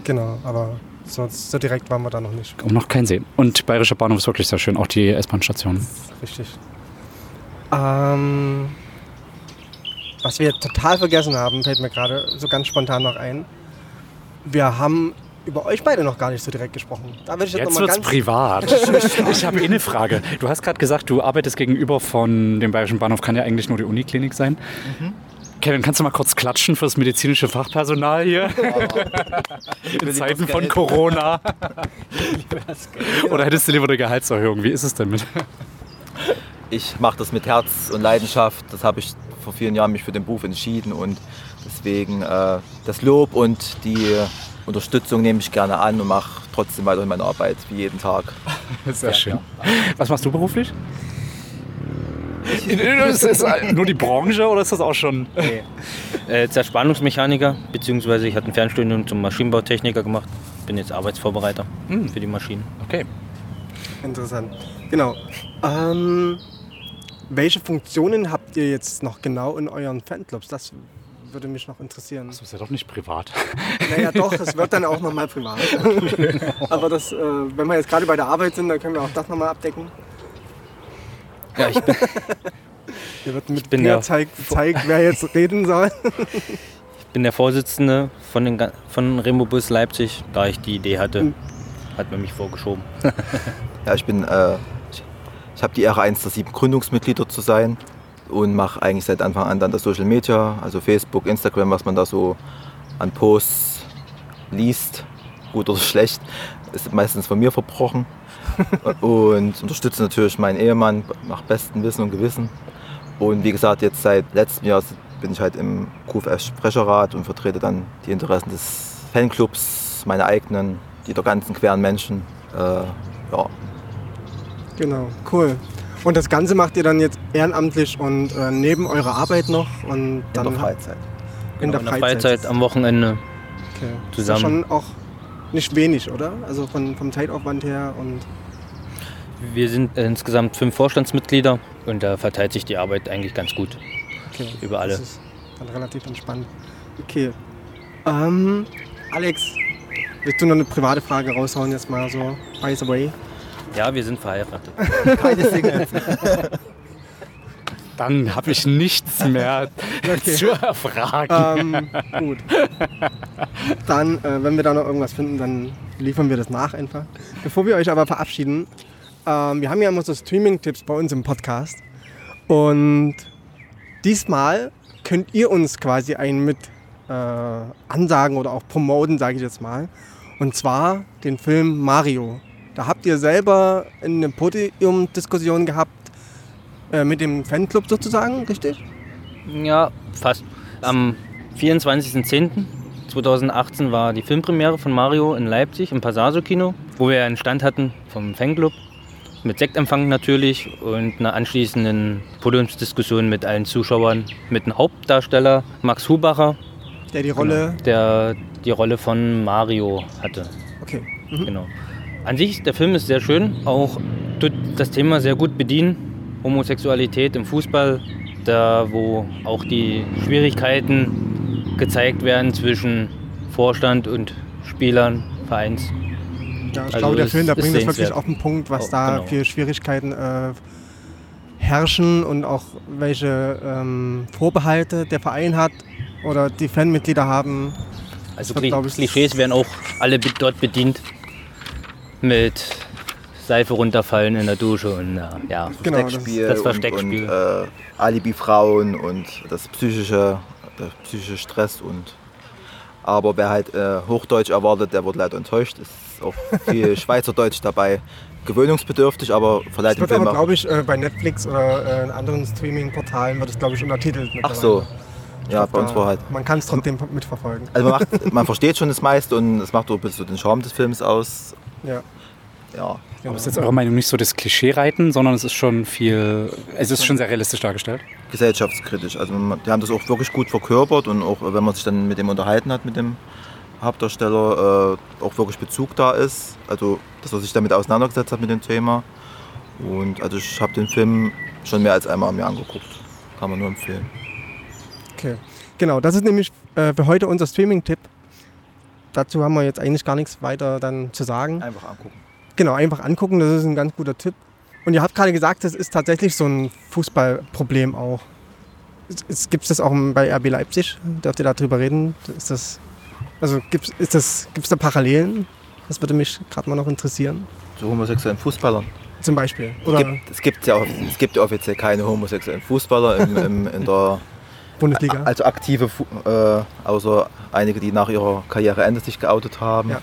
Genau, aber sonst so direkt waren wir da noch nicht. Und noch kein See. Und Bayerischer Bahnhof ist wirklich sehr schön, auch die S-Bahn-Station. Richtig. Ähm, was wir total vergessen haben, fällt mir gerade so ganz spontan noch ein. Wir haben über euch beide noch gar nicht so direkt gesprochen. Da würde ich jetzt, Jetzt wird's ganz privat. ich habe eh eine Frage. Du hast gerade gesagt, du arbeitest gegenüber von dem Bayerischen Bahnhof, kann ja eigentlich nur die Uniklinik sein. Kevin, kannst du mal kurz klatschen fürs medizinische Fachpersonal hier? In Zeiten von Corona. Oder hättest du lieber eine Gehaltserhöhung? Wie ist es denn mit? Ich mache das mit Herz und Leidenschaft. Das habe ich vor vielen Jahren mich für den Beruf entschieden und deswegen äh, das Lob und die Unterstützung nehme ich gerne an und mache trotzdem weiter meine Arbeit wie jeden Tag. Sehr schön. Was machst du beruflich? Ist das nur die Branche oder ist das auch schon? Äh, Zerspannungsmechaniker, beziehungsweise ich hatte ein Fernstudium zum Maschinenbautechniker gemacht. Bin jetzt Arbeitsvorbereiter für die Maschinen. Okay. Interessant. Genau. Ähm, welche Funktionen habt ihr jetzt noch genau in euren Fanclubs? Das würde mich noch interessieren. Das ist ja doch nicht privat. Naja, doch, es wird dann auch nochmal privat. Aber das, äh, wenn wir jetzt gerade bei der Arbeit sind, dann können wir auch das nochmal abdecken. Ja, ich bin, Hier wird mit bin der- gezeigt, gezeigt, wer jetzt reden soll. bin der Vorsitzende von, den, von Remobus Leipzig. Da ich die Idee hatte, hat man mich vorgeschoben. Ja, ich bin, äh, ich, ich habe die Ehre, eins der sieben Gründungsmitglieder zu sein und mache eigentlich seit Anfang an dann das Social Media, also Facebook, Instagram, was man da so an Posts liest, gut oder schlecht, ist meistens von mir verbrochen. und unterstütze natürlich meinen Ehemann nach bestem Wissen und Gewissen. Und wie gesagt, jetzt seit letztem Jahr bin ich halt im QFS-Sprecherrat und vertrete dann die Interessen des Fanclubs, meine eigenen, die der ganzen queren Menschen. Äh, ja, Genau, cool. Und das Ganze macht ihr dann jetzt ehrenamtlich und äh, neben eurer Arbeit noch und in dann der Freizeit. in der In der Freizeit. Freizeit am Wochenende. okay. zusammen. Ist ja schon auch nicht wenig, oder? Also von, vom Zeitaufwand her und Wir sind insgesamt fünf Vorstandsmitglieder und da verteilt sich die Arbeit eigentlich ganz gut okay. über alle. Das ist dann relativ entspannt. Okay. Ähm, Alex, willst du noch eine private Frage raushauen jetzt mal so, by the way? Ja, wir sind verheiratet. Keine Singles. Dann habe ich nichts mehr zu erfragen. Ähm, gut. Dann, äh, wenn wir da noch irgendwas finden, dann liefern wir das nach einfach. Bevor wir euch aber verabschieden, ähm, wir haben ja immer so Streaming-Tipps bei uns im Podcast. Und diesmal könnt ihr uns quasi einen mit äh, ansagen oder auch promoten, sage ich jetzt mal. Und zwar den Film Mario. Da habt ihr selber eine Podiumdiskussion gehabt äh, mit dem Fanclub sozusagen, richtig? Ja, fast. Am 24.10.2018 war die Filmpremiere von Mario in Leipzig im Passaso-Kino, wo wir einen Stand hatten vom Fanclub. Mit Sektempfang natürlich und einer anschließenden Podiumsdiskussion mit allen Zuschauern, mit dem Hauptdarsteller Max Hubacher, Der die Rolle. der die Rolle von Mario hatte. Okay. Mhm. Genau. An sich, der Film ist sehr schön, auch tut das Thema sehr gut bedienen. Homosexualität im Fußball, da wo auch die Schwierigkeiten gezeigt werden zwischen Vorstand und Spielern, Vereins. Ja, ich Also glaube, der Film, der bringt das wirklich auf den Punkt, was Oh, da genau. für Schwierigkeiten äh, herrschen und auch welche ähm, Vorbehalte der Verein hat oder die Fanmitglieder haben. Also Kli- ich, Klischees werden auch alle dort bedient mit Seife runterfallen in der Dusche und äh, ja. Genau, das- Versteckspiel das und, Versteckspiel. und äh, Alibi-Frauen und das psychische, der psychische Stress und aber wer halt äh, Hochdeutsch erwartet, der wird leider enttäuscht. Es ist auch viel Schweizerdeutsch dabei. Gewöhnungsbedürftig, aber verleiht Das wird Film aber, glaube ich, äh, bei Netflix oder äh, in anderen Streaming-Portalen wird es, glaube ich, untertitelt. Ach so. Ja, bei uns war halt. Man kann es trotzdem mitverfolgen. Also man, macht, man versteht schon das meiste und es macht auch ein bisschen den Charme des Films aus. Ja. Ja, Aber ist jetzt eure Meinung nicht so das Klischee-Reiten, sondern es ist schon viel, es ist schon sehr realistisch dargestellt. gesellschaftskritisch. Also die haben das auch wirklich gut verkörpert und auch wenn man sich dann mit dem unterhalten hat, mit dem Hauptdarsteller, äh, auch wirklich Bezug da ist. Also dass er sich damit auseinandergesetzt hat mit dem Thema. Und also ich habe den Film schon mehr als einmal mir angeguckt. Kann man nur empfehlen. Okay. Genau, das ist nämlich äh, für heute unser Streaming-Tipp. Dazu haben wir jetzt eigentlich gar nichts weiter dann zu sagen. Einfach angucken. Genau, einfach angucken, das ist ein ganz guter Tipp. Und ihr habt gerade gesagt, das ist tatsächlich so ein Fußballproblem auch. Gibt es das auch bei RB Leipzig? Dürft ihr darüber reden? Ist das, also gibt es da Parallelen? Das würde mich gerade mal noch interessieren. Zu homosexuellen Fußballern. Zum Beispiel. Oder Gibt, es, gibt ja, es gibt ja offiziell keine homosexuellen Fußballer im, im, in der, Bundesliga. Also aktive, äh, außer einige, die nach ihrer Karriereende sich geoutet haben. Ja.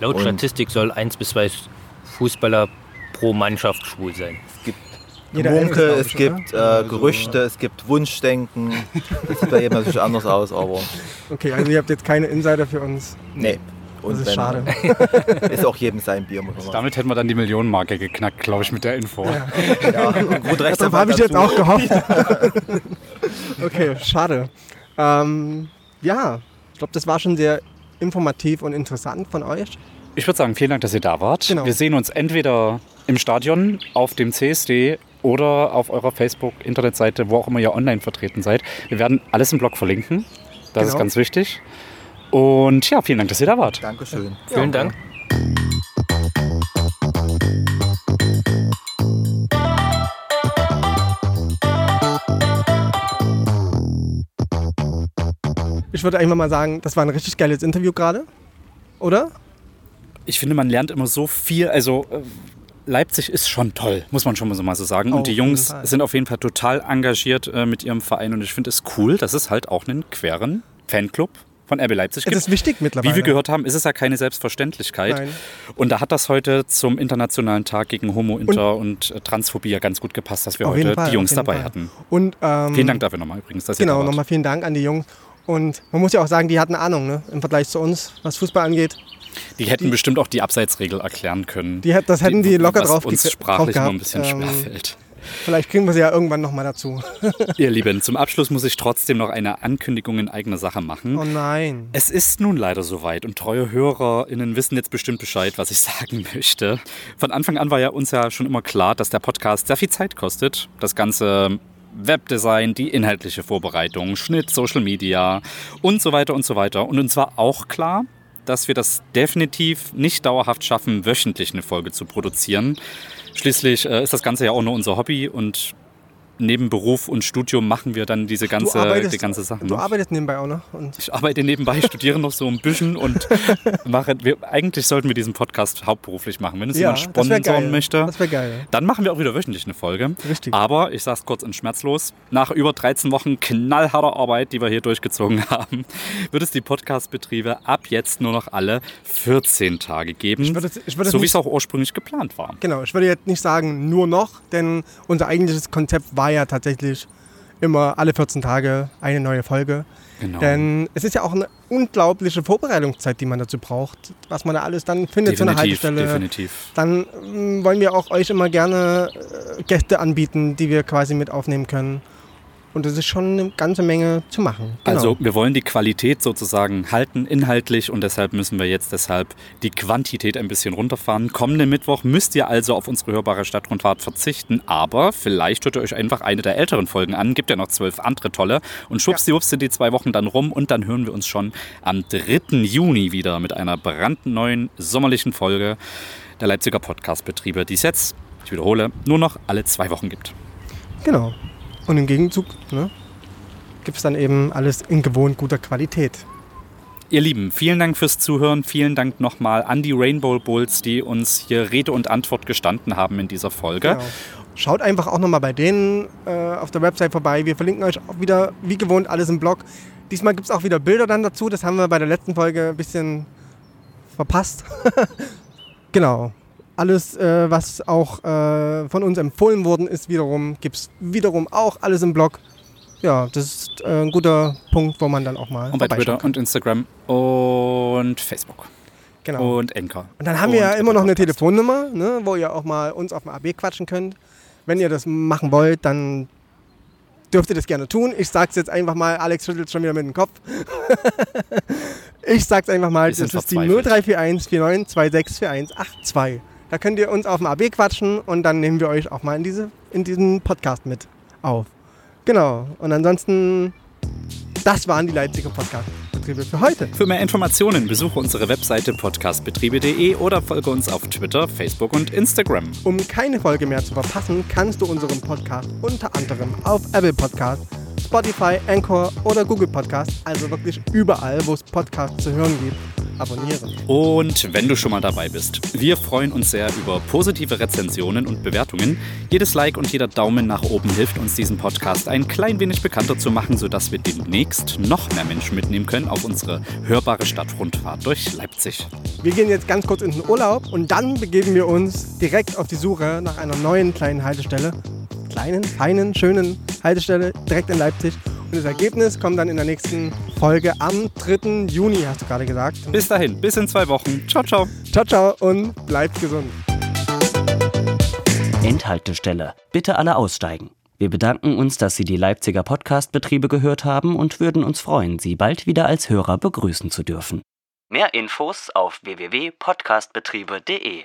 Laut Und- Statistik soll eins bis zwei Fußballer pro Mannschaft schwul sein. Jeder Munke, Elfte, glaub es ich, gibt äh, Gerüchte, es gibt Wunschdenken. Das sieht bei jedem natürlich anders aus, aber Okay, also ihr habt jetzt keine Insider für uns. nee. Und Das ist schade. Ist auch jedem sein Bier, muss man sagen. Damit hätten wir dann die Millionenmarke geknackt, glaube ich, mit der Info. Ja, und gut recht Darauf habe ich jetzt auch gehofft. okay, schade. Ähm, ja, ich glaube, das war schon sehr informativ und interessant von euch. Ich würde sagen, vielen Dank, dass ihr da wart. Genau. Wir sehen uns entweder im Stadion, auf dem CSD oder auf eurer Facebook-Internetseite, wo auch immer ihr online vertreten seid. Wir werden alles im Blog verlinken. Das ist Genau. ganz wichtig. Und ja, vielen Dank, dass ihr da wart. Dankeschön. Vielen Dank. Ich würde einfach mal sagen, das war ein richtig geiles Interview gerade. Oder? Ich finde, man lernt immer so viel. Also äh, Leipzig ist schon toll, muss man schon mal so mal so sagen. Auf und die Jungs Fall. sind auf jeden Fall total engagiert äh, mit ihrem Verein. Und ich finde es cool, dass es halt auch einen queren Fanclub von RB Leipzig Es gibt. ist wichtig mittlerweile. Wie wir gehört haben, ist es ja keine Selbstverständlichkeit. Nein. Und da hat das heute zum Internationalen Tag gegen Homo, Inter und, äh, Transphobie ja ganz gut gepasst, dass wir heute Fall, die Jungs dabei Fall. hatten. Und, ähm, Vielen Dank dafür nochmal übrigens, dass ihr Genau, nochmal vielen Dank an die Jungs. Und man muss ja auch sagen, die hatten Ahnung ne? im Vergleich zu uns, was Fußball angeht. Die hätten bestimmt auch die Abseitsregel erklären können. Die, das hätten die locker was drauf uns sprachlich drauf immer ein bisschen gehabt. Ähm, schwerfällt. Vielleicht kriegen wir sie ja irgendwann nochmal dazu. Ihr Lieben, zum Abschluss muss ich trotzdem noch eine Ankündigung in eigener Sache machen. Oh nein. Es ist nun leider soweit und treue HörerInnen wissen jetzt bestimmt Bescheid, was ich sagen möchte. Von Anfang an war ja uns ja schon immer klar, dass der Podcast sehr viel Zeit kostet. Das ganze Webdesign, die inhaltliche Vorbereitung, Schnitt, Social Media und so weiter und so weiter. Und uns war auch klar, dass wir das definitiv nicht dauerhaft schaffen, wöchentlich eine Folge zu produzieren. Schließlich äh, ist das Ganze ja auch nur unser Hobby und neben Beruf und Studium machen wir dann diese ganze, die ganze Sache. du noch. arbeitest nebenbei auch noch. Ich arbeite nebenbei, studiere noch so ein bisschen und mache. Wir, eigentlich sollten wir diesen Podcast hauptberuflich machen. Wenn es ja, jemand sponsoren möchte, geil. dann machen wir auch wieder wöchentlich eine Folge. Richtig. Aber ich sage es kurz und schmerzlos: Nach über 13 Wochen knallharter Arbeit, die wir hier durchgezogen haben, wird es die Podcast-Betriebe ab jetzt nur noch alle 14 Tage geben. Ich würde ich würde so wie es auch ursprünglich geplant war. Genau, ich würde jetzt nicht sagen nur noch, denn unser eigentliches Konzept war ja tatsächlich immer alle 14 Tage eine neue Folge. Genau. Denn es ist ja auch eine unglaubliche Vorbereitungszeit, die man dazu braucht, was man da alles dann findet zu einer definitiv, Haltestelle. definitiv. Dann mm, wollen wir auch euch immer gerne äh, Gäste anbieten, die wir quasi mit aufnehmen können. Und es ist schon eine ganze Menge zu machen. Genau. Also wir wollen die Qualität sozusagen halten inhaltlich und deshalb müssen wir jetzt deshalb die Quantität ein bisschen runterfahren. Kommenden Mittwoch müsst ihr also auf unsere hörbare Stadtrundfahrt verzichten, aber vielleicht hört ihr euch einfach eine der älteren Folgen an. Gibt ja noch zwölf andere tolle und schwuppsdiwupps sind die zwei Wochen dann rum und dann hören wir uns schon am 3. Juni wieder mit einer brandneuen sommerlichen Folge der Leipziger Podcastbetriebe, die es jetzt, ich wiederhole, nur noch alle zwei Wochen gibt. Genau. Und im Gegenzug ne, gibt es dann eben alles in gewohnt guter Qualität. Ihr Lieben, vielen Dank fürs Zuhören. Vielen Dank nochmal an die Rainbow Bulls, die uns hier Rede und Antwort gestanden haben in dieser Folge. Genau. Schaut einfach auch nochmal bei denen äh, auf der Website vorbei. Wir verlinken euch auch wieder, wie gewohnt, alles im Blog. Diesmal gibt es auch wieder Bilder dann dazu. Das haben wir bei der letzten Folge ein bisschen verpasst. genau. Alles, äh, was auch äh, von uns empfohlen worden ist, wiederum, gibt es wiederum auch alles im Blog. Ja, das ist äh, ein guter Punkt, wo man dann auch mal Und bei Twitter und Instagram und Facebook. Genau. und Anchor. Und dann haben wir ja immer noch eine. Telefonnummer, ne, wo ihr auch mal uns auf dem AB quatschen könnt. Wenn ihr das machen wollt, dann dürft ihr das gerne tun. Ich sag's jetzt einfach mal, Alex schüttelt schon wieder mit dem Kopf. ich sag's einfach mal, das ist die verzweifelt. 0341 4926 4182. Da könnt ihr uns auf dem AB quatschen und dann nehmen wir euch auch mal in, diese, in diesen Podcast mit auf. Genau. Und ansonsten, das waren die Leipziger Podcast-Betriebe für heute. Für mehr Informationen besuche unsere Webseite podcastbetriebe.de oder folge uns auf Twitter, Facebook und Instagram. Um keine Folge mehr zu verpassen, kannst du unseren Podcast unter anderem auf Apple Podcast, Spotify, Anchor oder Google Podcast, also wirklich überall, wo es Podcasts zu hören gibt, abonnieren. Und wenn du schon mal dabei bist, wir freuen uns sehr über positive Rezensionen und Bewertungen. Jedes Like und jeder Daumen nach oben hilft uns, diesen Podcast ein klein wenig bekannter zu machen, sodass wir demnächst noch mehr Menschen mitnehmen können auf unsere hörbare Stadtrundfahrt durch Leipzig. Wir gehen jetzt ganz kurz in den Urlaub und dann begeben wir uns direkt auf die Suche nach einer neuen kleinen Haltestelle. Kleinen, feinen, schönen Haltestelle direkt in Leipzig. Und das Ergebnis kommt dann in der nächsten Folge am 3. Juni, hast du gerade gesagt. Bis dahin, bis in zwei Wochen. Ciao, ciao. Ciao, ciao und bleibt gesund. Endhaltestelle. Bitte alle aussteigen. Wir bedanken uns, dass Sie die Leipziger Podcast-Betriebe gehört haben und würden uns freuen, Sie bald wieder als Hörer begrüßen zu dürfen. Mehr Infos auf www.podcastbetriebe.de